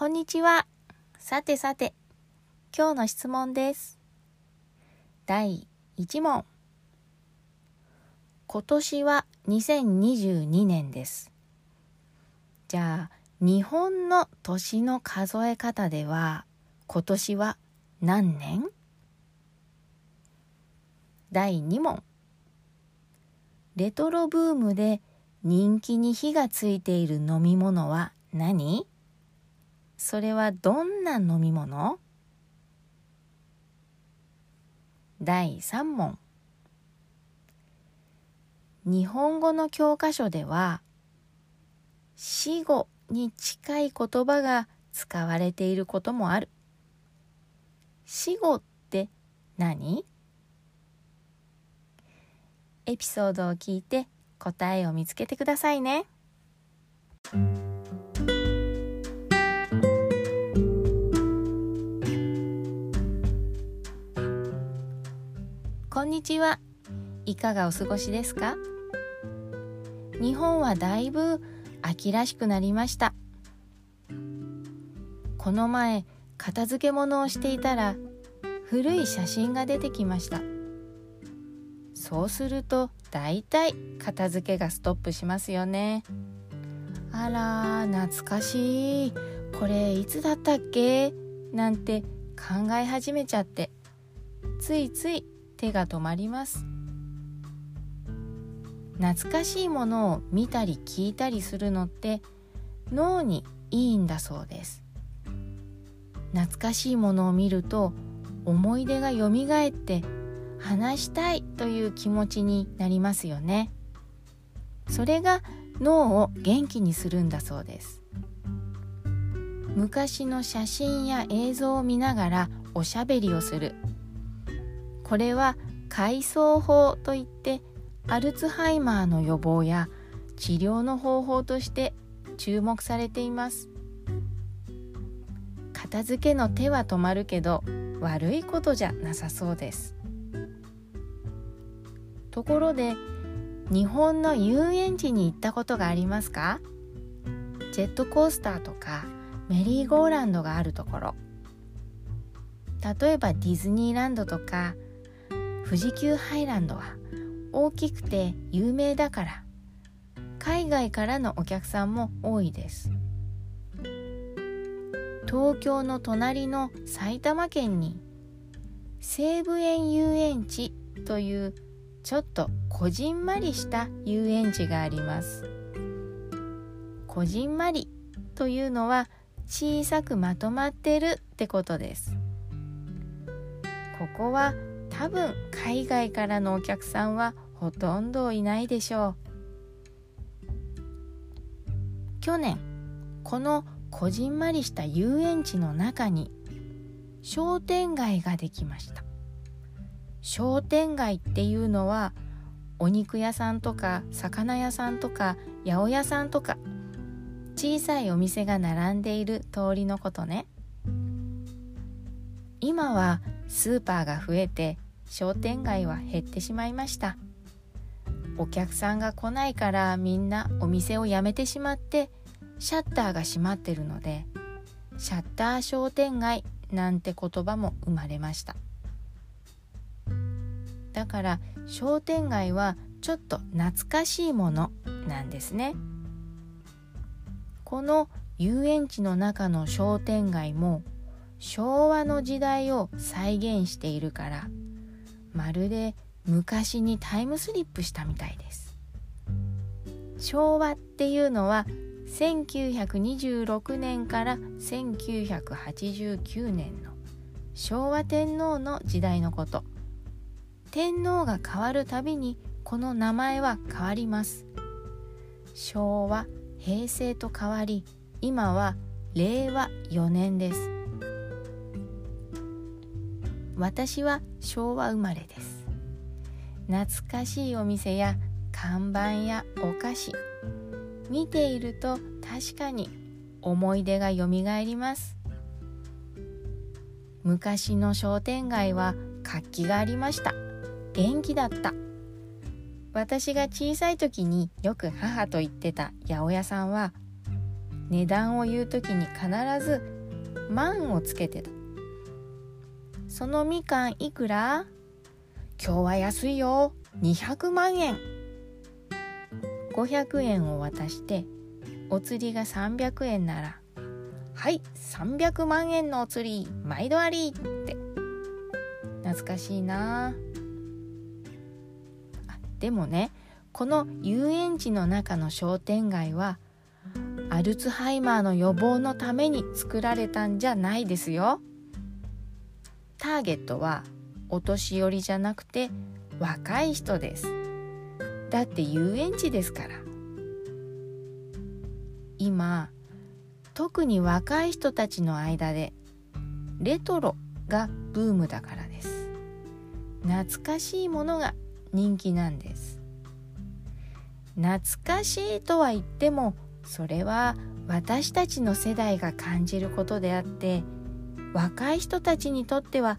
こんにちは。さてさて、今日の質問です。第1問。今年は2022年です。じゃあ、日本の年の数え方では、今年は何年？第2問。レトロブームで人気に火がついている飲み物は何？それはどんな飲み物？第3問。日本語の教科書では死語に近い言葉が使われていることもある。死語って何？エピソードを聞いて答えを見つけてくださいね。こんにちは。いかがお過ごしですか？日本はだいぶ秋らしくなりました。この前、片付け物をしていたら古い写真が出てきました。そうするとだいたい片付けがストップしますよね。あら懐かしいこれいつだったっけ？なんて考え始めちゃってついつい手が止まります。懐かしいものを見たり聞いたりするのって脳にいいんだそうです。懐かしいものを見ると思い出がよみがえって話したいという気持ちになりますよね。それが脳を元気にするんだそうです。昔の写真や映像を見ながらおしゃべりをする。これは回想法といってアルツハイマーの予防や治療の方法として注目されています。片付けの手は止まるけど悪いことじゃなさそうです。ところで日本の遊園地に行ったことがありますか？ジェットコースターとかメリーゴーランドがあるところ。例えばディズニーランドとか富士急ハイランドは大きくて有名だから。海外からのお客さんも多いです。東京の隣の埼玉県に西武園遊園地というちょっとこじんまりした遊園地があります。こじんまりというのは小さくまとまってるってことです。ここは多分海外からのお客さんはほとんどいないでしょう。去年このこじんまりした遊園地の中に商店街ができました。商店街っていうのはお肉屋さんとか魚屋さんとか八百屋さんとか小さいお店が並んでいる通りのことね。今はスーパーが増えて商店街は減ってしまいました。お客さんが来ないからみんなお店を辞めてしまってシャッターが閉まってるのでシャッター商店街なんて言葉も生まれました。だから商店街はちょっと懐かしいものなんですね。この遊園地の中の商店街も昭和の時代を再現しているからまるで昔にタイムスリップしたみたいです。昭和っていうのは1926年から1989年の昭和天皇の時代のこと。天皇が変わるたびにこの名前は変わります。昭和平成と変わり今は令和4年です。私は昭和生まれです。懐かしいお店や看板やお菓子。見ていると確かに思い出がよみがえります。昔の商店街は活気がありました。元気だった。私が小さい時によく母と言ってた八百屋さんは値段を言う時に必ず「万」をつけてた。そのみかんいくら？今日は安いよ。200万円。500円を渡してお釣りが300円なら。はい300万円のお釣り。毎度ありって。懐かしいな。あでもねこの遊園地の中の商店街はアルツハイマーの予防のために作られたんじゃないですよ。ターゲットはお年寄りじゃなくて若い人です。だって遊園地ですから。今特に若い人たちの間でレトロがブームだからです懐かしいものが人気なんです懐かしいとは言ってもそれは私たちの世代が感じることであって若い人たちにとっては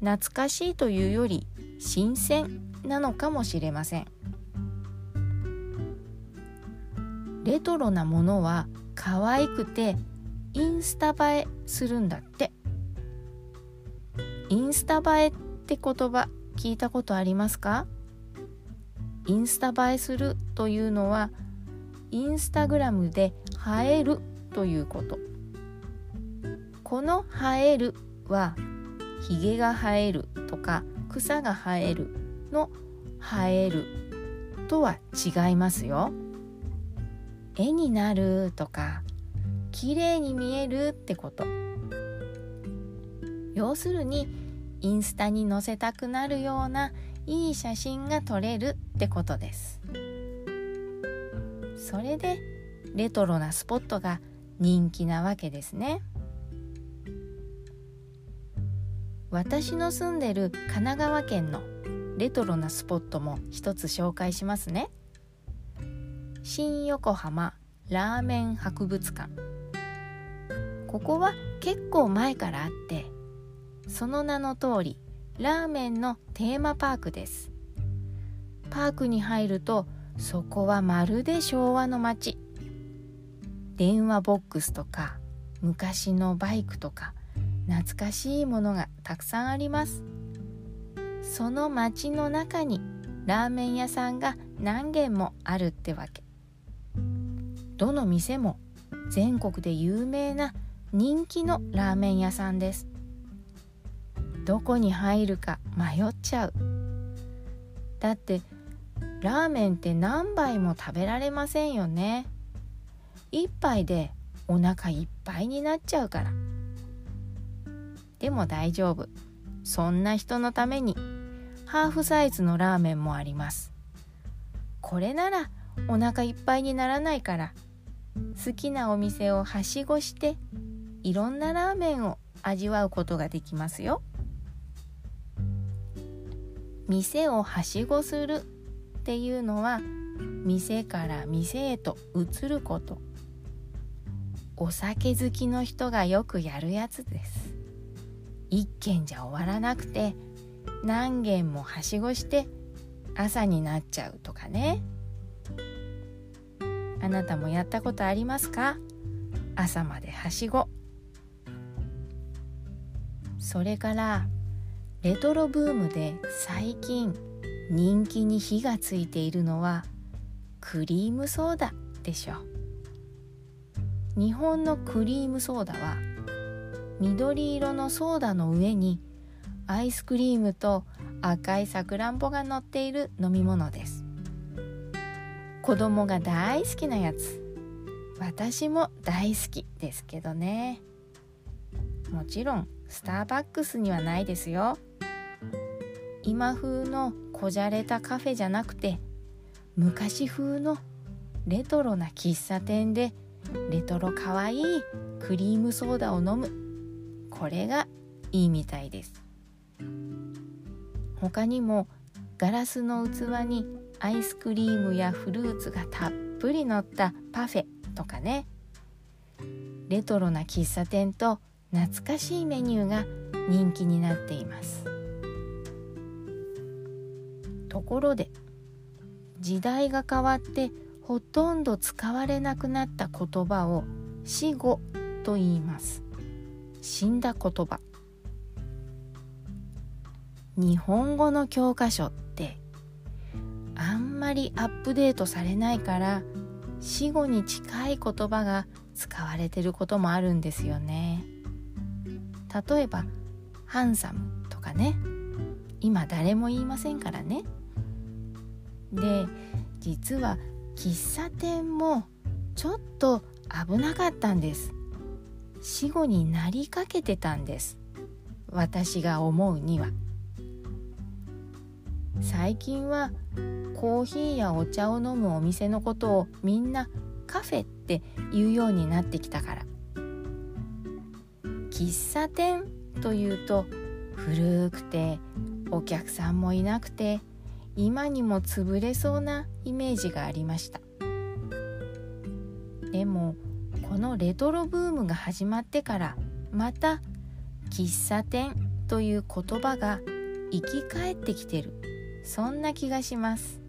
懐かしいというより新鮮なのかもしれません。レトロなものは可愛くてインスタ映えするんだって。インスタ映えって言葉聞いたことありますか？インスタ映えするというのはインスタグラムで映えるということ。この映えるはひげが生えるとか草が生えるの生えるとは違いますよ。絵になるとか綺麗に見えるってこと。要するにインスタに載せたくなるようないい写真が撮れるってことです。それでレトロなスポットが人気なわけですね。私の住んでる神奈川県のレトロなスポットも一つ紹介しますね。新横浜ラーメン博物館。ここは結構前からあってその名の通りラーメンのテーマパークです。パークに入るとそこはまるで昭和の街。電話ボックスとか昔のバイクとか懐かしいものがたくさんあります。その街の中にラーメン屋さんが何軒もあるってわけ。どの店も全国で有名な人気のラーメン屋さんです。どこに入るか迷っちゃう。だってラーメンって何杯も食べられませんよね。一杯でお腹いっぱいになっちゃうから。でも大丈夫。そんな人のために。ハーフサイズのラーメンもあります。これならお腹いっぱいにならないから。好きなお店をはしごしていろんなラーメンを味わうことができますよ。店をはしごするっていうのは店から店へと移ること。お酒好きの人がよくやるやつです。一軒じゃ終わらなくて何軒もはしごして朝になっちゃうとかね。あなたもやったことありますか？朝まではしご。それからレトロブームで最近人気に火がついているのはクリームソーダでしょ。日本のクリームソーダは緑色のソーダの上にアイスクリームと赤いさくらんぼが乗っている飲み物です。子供が大好きなやつ。私も大好きですけどね。もちろんスターバックスにはないですよ。今風のこじゃれたカフェじゃなくて昔風のレトロな喫茶店でレトロかわいいクリームソーダを飲む。これがいいみたいです。他にもガラスの器にアイスクリームやフルーツがたっぷり乗ったパフェとかね。レトロな喫茶店と懐かしいメニューが人気になっています。ところで時代が変わってほとんど使われなくなった言葉を死語と言います。死んだ言葉。日本語の教科書ってあんまりアップデートされないから死語に近い言葉が使われてることもあるんですよね。例えばハンサムとかね。今誰も言いませんからね。で実は喫茶店もちょっと危なかったんです。死後になりかけてたんです。私が思うには。最近はコーヒーやお茶を飲むお店のことをみんなカフェって言うようになってきたから。喫茶店というと古くてお客さんもいなくて今にも潰れそうなイメージがありました。でもこのレトロブームが始まってからまた喫茶店という言葉が生き返ってきてる。そんな気がします。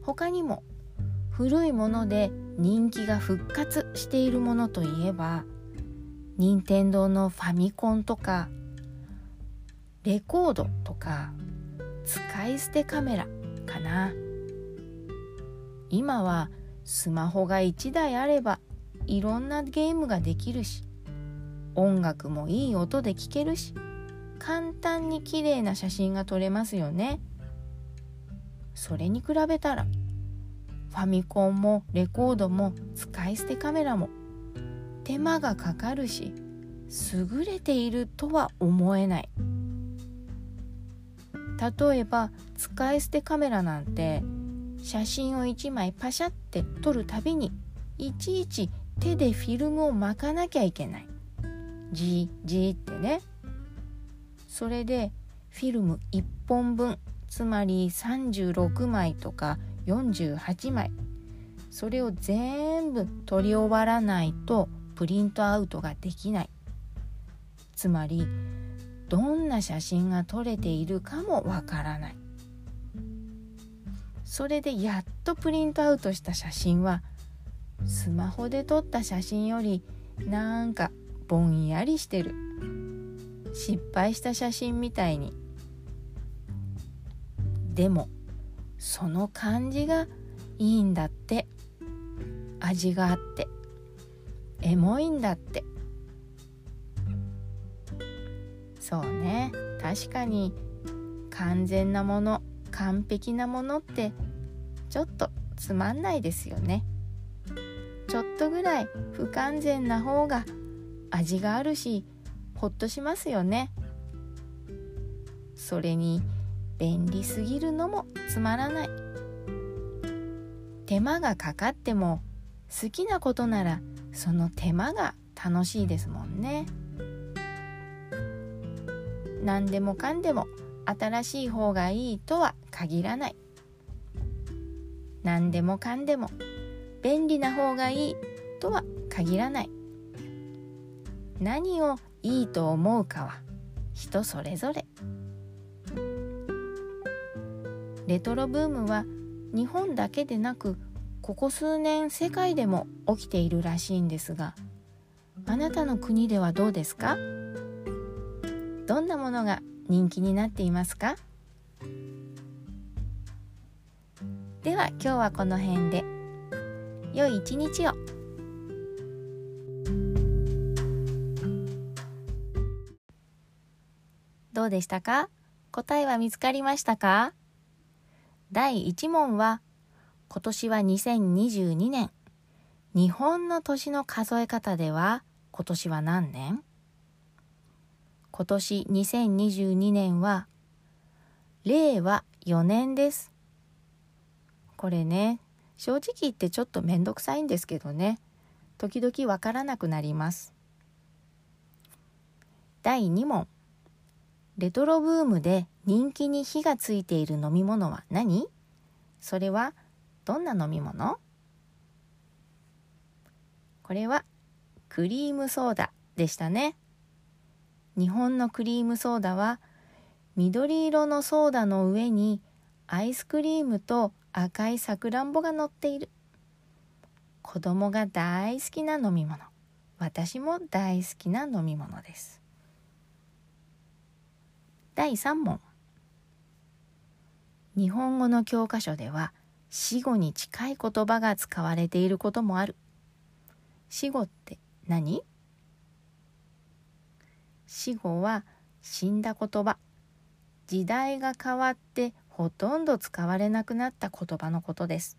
他にも古いもので人気が復活しているものといえば任天堂のファミコンとかレコードとか使い捨てカメラかな。今はスマホが1台あればいろんなゲームができるし音楽もいい音で聴けるし簡単に綺麗な写真が撮れますよね。それに比べたらファミコンもレコードも使い捨てカメラも手間がかかるし優れているとは思えない。例えば使い捨てカメラなんて写真を1枚パシャって撮るたびにいちいち手でフィルムを巻かなきゃいけない。じーじーってね。それでフィルム1本分つまり36枚とか48枚。それを全部撮り終わらないとプリントアウトができない。つまりどんな写真が撮れているかもわからない。それでやっとプリントアウトした写真はスマホで撮った写真よりなんかぼんやりしてる。失敗した写真みたいに。でもその感じがいいんだって。味があって。エモいんだって。そうね。確かに完全なもの。完璧なものってちょっとつまんないですよね。ちょっとぐらい不完全な方が味があるしほっとしますよね。それに便利すぎるのもつまらない。手間がかかっても好きなことならその手間が楽しいですもんね。何でもかんでも新しい方がいいとは限らない。何でもかんでも便利な方がいいとは限らない。何をいいと思うかは人それぞれ。レトロブームは日本だけでなくここ数年世界でも起きているらしいんですがあなたの国ではどうですか？どんなものが人気になっていますか？では今日はこの辺で。良い一日を。どうでしたか？答えは見つかりましたか？第1問は今年は2022年。日本の年の数え方では今年は何年？今年2022年は令和4年です。これね、正直言ってちょっとめんどくさいんですけどね、時々わからなくなります。第2問。レトロブームで人気に火がついている飲み物は何？それはどんな飲み物？これはクリームソーダでしたね。日本のクリームソーダは緑色のソーダの上にアイスクリームと赤いさくらんぼが乗っている。子供が大好きな飲み物。私も大好きな飲み物です。第3問。日本語の教科書では死語に近い言葉が使われていることもある。死語って何？死語は死んだ言葉。時代が変わってほとんど使われなくなった言葉のことです。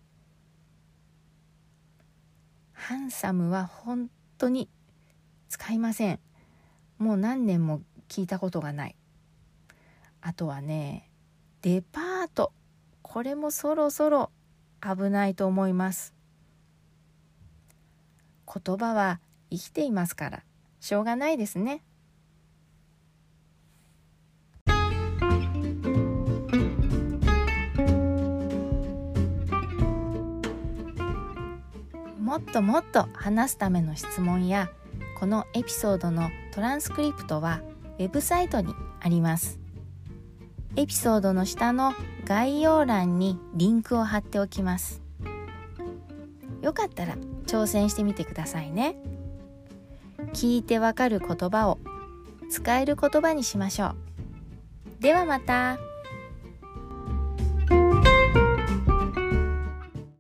ハンサムは本当に使いません。もう何年も聞いたことがない。あとはねデパート。これもそろそろ危ないと思います。言葉は生きていますから。しょうがないですね。もっともっと話すための質問やこのエピソードのトランスクリプトはウェブサイトにあります。エピソードの下の概要欄にリンクを貼っておきます。よかったら挑戦してみてくださいね。聞いてわかる言葉を使える言葉にしましょう。ではまた。